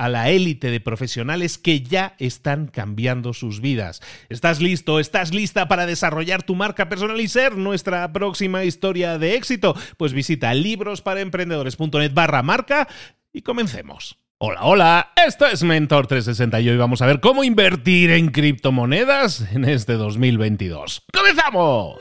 a la élite de profesionales que ya están cambiando sus vidas. ¿Estás listo? ¿Estás lista para desarrollar tu marca personal y ser nuestra próxima historia de éxito? Pues visita librosparaemprendedores.net barra marca y comencemos. Hola, hola, esto es Mentor 360 y hoy vamos a ver cómo invertir en criptomonedas en este 2022. ¡Comenzamos!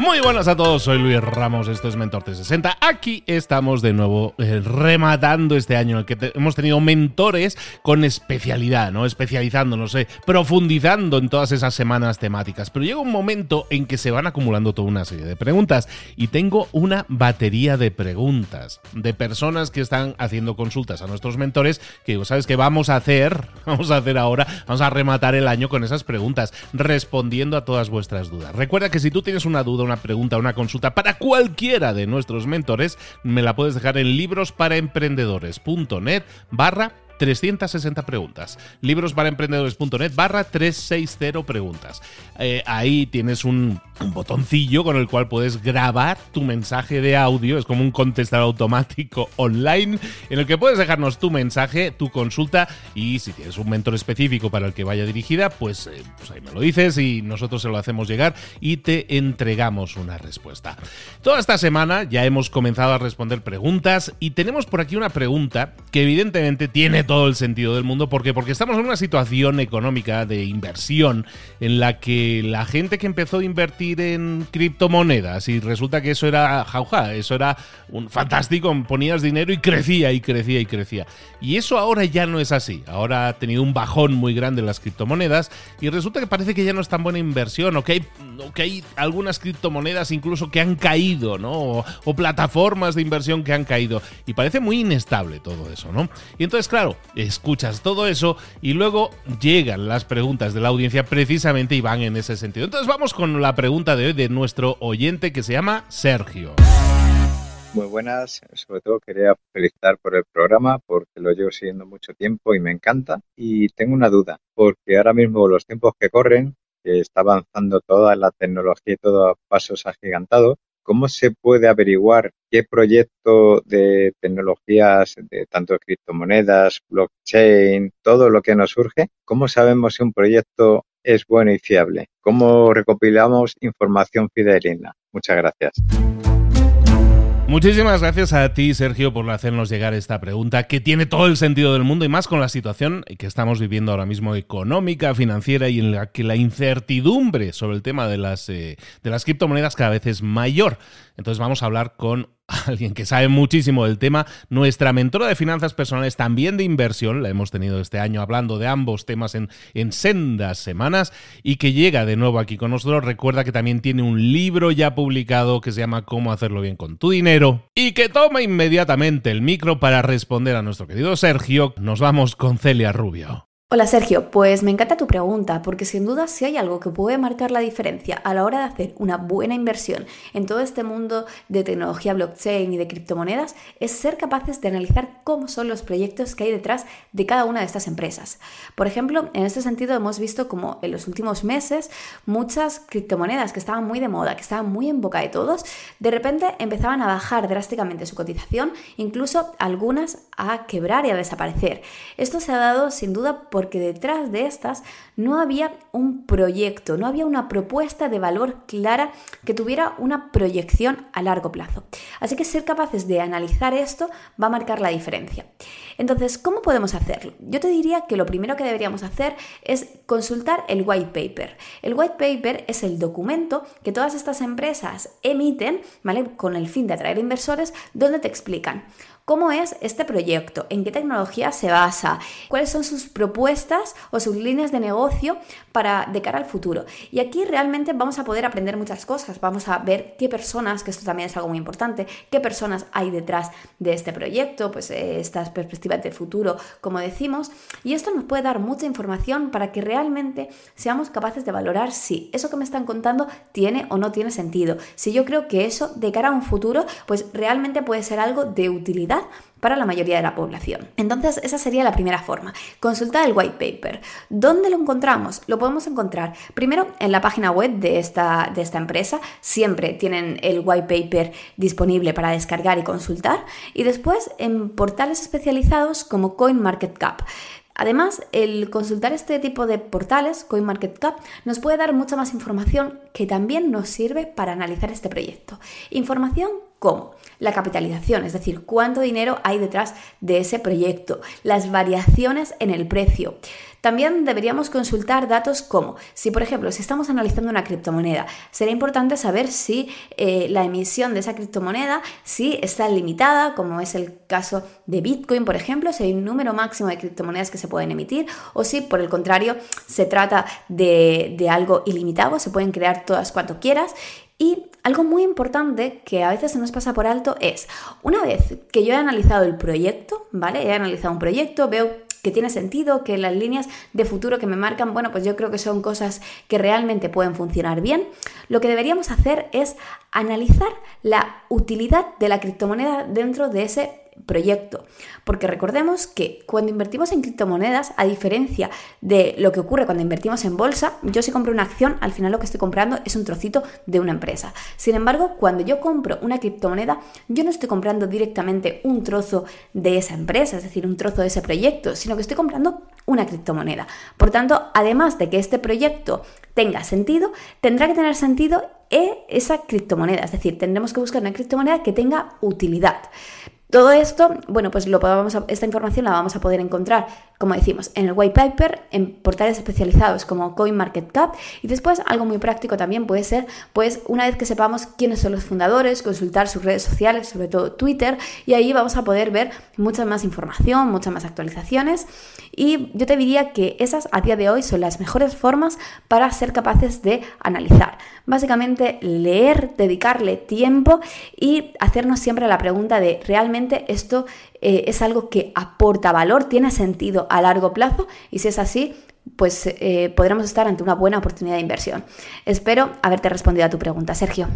Muy buenas a todos, soy Luis Ramos, esto es Mentor 360. Aquí estamos de nuevo eh, rematando este año en el que hemos tenido mentores con especialidad, ¿no? Especializándonos, eh, profundizando en todas esas semanas temáticas. Pero llega un momento en que se van acumulando toda una serie de preguntas y tengo una batería de preguntas de personas que están haciendo consultas a nuestros mentores que digo, ¿sabes qué vamos a hacer? Vamos a hacer ahora, vamos a rematar el año con esas preguntas, respondiendo a todas vuestras dudas. Recuerda que si tú tienes una duda, una pregunta, una consulta para cualquiera de nuestros mentores, me la puedes dejar en librosparaemprendedores.net barra 360 preguntas. Librosparaemprendedores.net barra 360 preguntas. Eh, ahí tienes un, un, botoncillo con el cual puedes grabar tu mensaje de audio. Es como un contestador automático online en el que puedes dejarnos tu mensaje, tu consulta y si tienes un mentor específico para el que vaya dirigida, pues, eh, pues ahí me lo dices y nosotros se lo hacemos llegar y te entregamos una respuesta. Toda esta semana ya hemos comenzado a responder preguntas y tenemos por aquí una pregunta que evidentemente tiene todo el sentido del mundo. ¿Por qué? Porque estamos en una situación económica de inversión en la que la gente que empezó a invertir en criptomonedas y resulta que eso era jauja, eso era un fantástico, ponías dinero y crecía y crecía y crecía. Y eso ahora ya no es así. Ahora ha tenido un bajón muy grande en las criptomonedas y resulta que parece que ya no es tan buena inversión o que hay, que hay algunas criptomonedas incluso que han caído, ¿no? O, o plataformas de inversión que han caído. Y parece muy inestable todo eso, ¿no? Y entonces, claro, escuchas todo eso y luego llegan las preguntas de la audiencia precisamente y van en ese sentido. Entonces vamos con la pregunta de hoy de nuestro oyente que se llama Sergio. Muy buenas, sobre todo quería felicitar por el programa porque lo llevo siguiendo mucho tiempo y me encanta. Y tengo una duda, porque ahora mismo los tiempos que corren, que está avanzando toda la tecnología y todo a pasos agigantados, ¿cómo se puede averiguar qué proyecto de tecnologías, de tanto criptomonedas, blockchain, todo lo que nos surge, cómo sabemos si un proyecto es bueno y fiable? ¿Cómo recopilamos información fidedigna? Muchas gracias. Muchísimas gracias a ti, Sergio, por hacernos llegar esta pregunta que tiene todo el sentido del mundo y más con la situación que estamos viviendo ahora mismo económica, financiera y en la que la incertidumbre sobre el tema de las, eh, de las criptomonedas cada vez es mayor. Entonces vamos a hablar con alguien que sabe muchísimo del tema, nuestra mentora de finanzas personales, también de inversión, la hemos tenido este año hablando de ambos temas en, en sendas semanas y que llega de nuevo aquí con nosotros. Recuerda que también tiene un libro ya publicado que se llama Cómo hacerlo bien con tu dinero y que toma inmediatamente el micro para responder a nuestro querido Sergio. Nos vamos con Celia Rubio. Hola Sergio, pues me encanta tu pregunta porque sin duda si hay algo que puede marcar la diferencia a la hora de hacer una buena inversión en todo este mundo de tecnología blockchain y de criptomonedas es ser capaces de analizar cómo son los proyectos que hay detrás de cada una de estas empresas. Por ejemplo, en este sentido hemos visto como en los últimos meses muchas criptomonedas que estaban muy de moda, que estaban muy en boca de todos, de repente empezaban a bajar drásticamente su cotización, incluso algunas a quebrar y a desaparecer. Esto se ha dado sin duda por porque detrás de estas no había un proyecto, no había una propuesta de valor clara que tuviera una proyección a largo plazo. Así que ser capaces de analizar esto va a marcar la diferencia. Entonces, ¿cómo podemos hacerlo? Yo te diría que lo primero que deberíamos hacer es consultar el white paper. El white paper es el documento que todas estas empresas emiten, ¿vale? Con el fin de atraer inversores, donde te explican cómo es este proyecto, en qué tecnología se basa, cuáles son sus propuestas o sus líneas de negocio para de cara al futuro. Y aquí realmente vamos a poder aprender muchas cosas, vamos a ver qué personas, que esto también es algo muy importante, qué personas hay detrás de este proyecto, pues eh, estas perspectivas de futuro, como decimos, y esto nos puede dar mucha información para que realmente seamos capaces de valorar si eso que me están contando tiene o no tiene sentido. Si yo creo que eso de cara a un futuro, pues realmente puede ser algo de utilidad para la mayoría de la población. Entonces, esa sería la primera forma. Consultar el white paper. ¿Dónde lo encontramos? Lo podemos encontrar primero en la página web de esta, de esta empresa. Siempre tienen el white paper disponible para descargar y consultar. Y después en portales especializados como CoinMarketCap. Además, el consultar este tipo de portales, CoinMarketCap, nos puede dar mucha más información que también nos sirve para analizar este proyecto. Información como la capitalización, es decir, cuánto dinero hay detrás de ese proyecto, las variaciones en el precio. También deberíamos consultar datos como, si por ejemplo, si estamos analizando una criptomoneda, será importante saber si eh, la emisión de esa criptomoneda, si está limitada, como es el caso de Bitcoin, por ejemplo, si hay un número máximo de criptomonedas que se pueden emitir, o si por el contrario se trata de, de algo ilimitado, se pueden crear todas cuanto quieras. Y algo muy importante que a veces se nos pasa por alto es, una vez que yo he analizado el proyecto, ¿vale? He analizado un proyecto, veo que tiene sentido, que las líneas de futuro que me marcan, bueno, pues yo creo que son cosas que realmente pueden funcionar bien. Lo que deberíamos hacer es analizar la utilidad de la criptomoneda dentro de ese proyecto. Porque recordemos que cuando invertimos en criptomonedas, a diferencia de lo que ocurre cuando invertimos en bolsa, yo si compro una acción, al final lo que estoy comprando es un trocito de una empresa. Sin embargo, cuando yo compro una criptomoneda, yo no estoy comprando directamente un trozo de esa empresa, es decir, un trozo de ese proyecto, sino que estoy comprando una criptomoneda. Por tanto, además de que este proyecto tenga sentido, tendrá que tener sentido esa criptomoneda, es decir, tendremos que buscar una criptomoneda que tenga utilidad. Todo esto, bueno, pues lo podemos, esta información la vamos a poder encontrar, como decimos, en el white paper, en portales especializados como CoinMarketCap y después algo muy práctico también puede ser, pues una vez que sepamos quiénes son los fundadores, consultar sus redes sociales, sobre todo Twitter, y ahí vamos a poder ver mucha más información, muchas más actualizaciones y yo te diría que esas a día de hoy son las mejores formas para ser capaces de analizar. Básicamente leer, dedicarle tiempo y hacernos siempre la pregunta de realmente esto eh, es algo que aporta valor, tiene sentido a largo plazo y si es así, pues eh, podremos estar ante una buena oportunidad de inversión. Espero haberte respondido a tu pregunta, Sergio.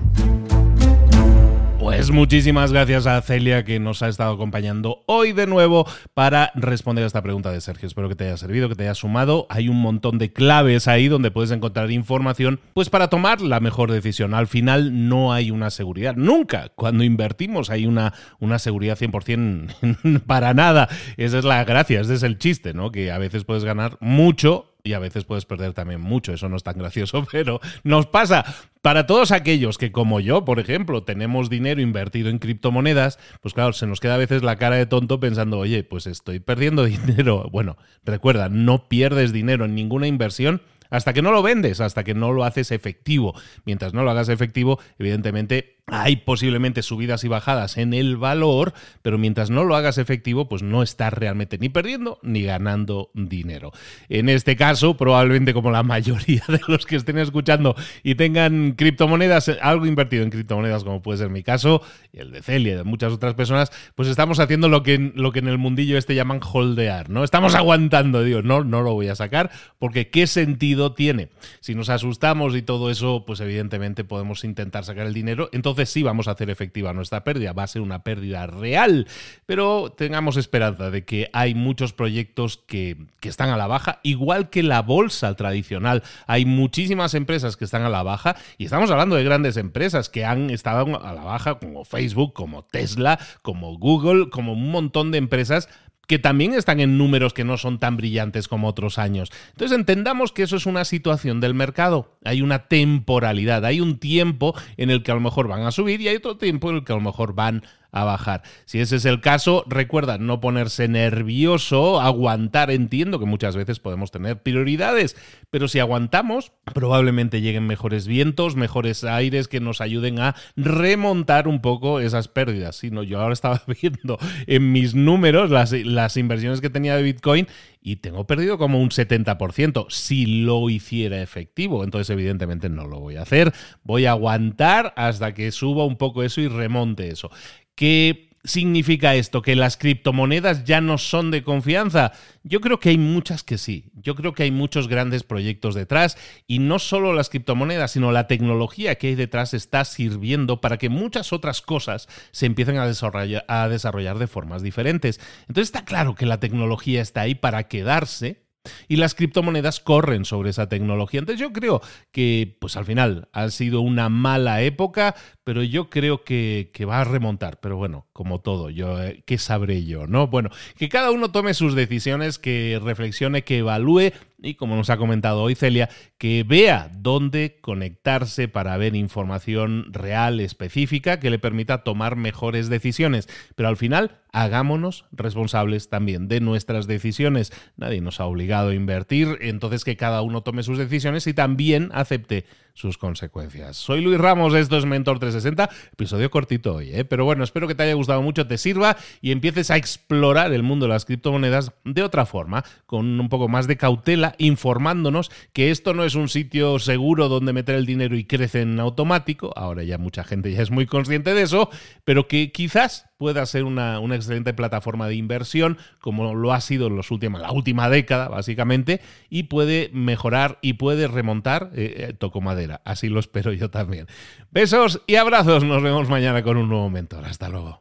Pues muchísimas gracias a Celia que nos ha estado acompañando hoy de nuevo para responder a esta pregunta de Sergio. Espero que te haya servido, que te haya sumado. Hay un montón de claves ahí donde puedes encontrar información pues para tomar la mejor decisión. Al final no hay una seguridad. Nunca cuando invertimos hay una, una seguridad 100% para nada. Esa es la gracia, ese es el chiste, ¿no? Que a veces puedes ganar mucho y a veces puedes perder también mucho, eso no es tan gracioso, pero nos pasa. Para todos aquellos que como yo, por ejemplo, tenemos dinero invertido en criptomonedas, pues claro, se nos queda a veces la cara de tonto pensando, oye, pues estoy perdiendo dinero. Bueno, recuerda, no pierdes dinero en ninguna inversión hasta que no lo vendes, hasta que no lo haces efectivo. Mientras no lo hagas efectivo, evidentemente hay posiblemente subidas y bajadas en el valor, pero mientras no lo hagas efectivo, pues no estás realmente ni perdiendo ni ganando dinero. En este caso, probablemente como la mayoría de los que estén escuchando y tengan criptomonedas, algo invertido en criptomonedas, como puede ser mi caso, y el de Celia y de muchas otras personas, pues estamos haciendo lo que, lo que en el mundillo este llaman holdear, ¿no? Estamos aguantando, digo, no, no lo voy a sacar, porque ¿qué sentido tiene? Si nos asustamos y todo eso, pues evidentemente podemos intentar sacar el dinero, entonces entonces sí vamos a hacer efectiva nuestra pérdida. Va a ser una pérdida real, pero tengamos esperanza de que hay muchos proyectos que, que están a la baja, igual que la bolsa tradicional. Hay muchísimas empresas que están a la baja y estamos hablando de grandes empresas que han estado a la baja, como Facebook, como Tesla, como Google, como un montón de empresas que también están en números que no son tan brillantes como otros años. Entonces entendamos que eso es una situación del mercado. Hay una temporalidad, hay un tiempo en el que a lo mejor van a subir y hay otro tiempo en el que a lo mejor van a bajar. Si ese es el caso, recuerda no ponerse nervioso, aguantar. Entiendo que muchas veces podemos tener prioridades, pero si aguantamos, probablemente lleguen mejores vientos, mejores aires que nos ayuden a remontar un poco esas pérdidas. Si no, yo ahora estaba viendo en mis números las, las inversiones que tenía de Bitcoin y tengo perdido como un 70% si lo hiciera efectivo. Entonces, evidentemente, no lo voy a hacer. Voy a aguantar hasta que suba un poco eso y remonte eso. ¿Qué significa esto? ¿Que las criptomonedas ya no son de confianza? Yo creo que hay muchas que sí. Yo creo que hay muchos grandes proyectos detrás y no solo las criptomonedas, sino la tecnología que hay detrás está sirviendo para que muchas otras cosas se empiecen a desarrollar, de formas diferentes. Entonces está claro que la tecnología está ahí para quedarse y las criptomonedas corren sobre esa tecnología. Entonces yo creo que, pues al final, ha sido una mala época, pero yo creo que, va a remontar. Pero bueno, como todo, yo, eh, ¿qué sabré yo? ¿No? Bueno, que cada uno tome sus decisiones, que reflexione, que evalúe y, como nos ha comentado hoy Celia, que vea dónde conectarse para ver información real, específica, que le permita tomar mejores decisiones. Pero al final, hagámonos responsables también de nuestras decisiones. Nadie nos ha obligado a invertir, entonces que cada uno tome sus decisiones y también acepte sus consecuencias. Soy Luis Ramos, esto es Mentor 360, episodio cortito hoy, ¿eh? pero bueno, espero que te haya gustado mucho, te sirva y empieces a explorar el mundo de las criptomonedas de otra forma, con un poco más de cautela, informándonos que esto no es un sitio seguro donde meter el dinero y crece en automático, ahora ya mucha gente ya es muy consciente de eso, pero que quizás pueda ser una, excelente plataforma de inversión, como lo ha sido en los últimos, la última década, básicamente, y puede mejorar y puede remontar, eh, eh, toco madera, así lo espero yo también. Besos y abrazos, nos vemos mañana con un nuevo mentor. Hasta luego.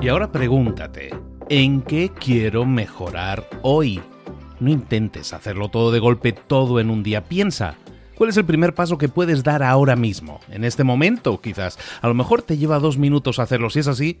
Y ahora pregúntate, ¿en qué quiero mejorar hoy? No intentes hacerlo todo de golpe, todo en un día. Piensa, ¿Cuál es el primer paso que puedes dar ahora mismo? En este momento, quizás. A lo mejor te lleva dos minutos hacerlo. Si es así,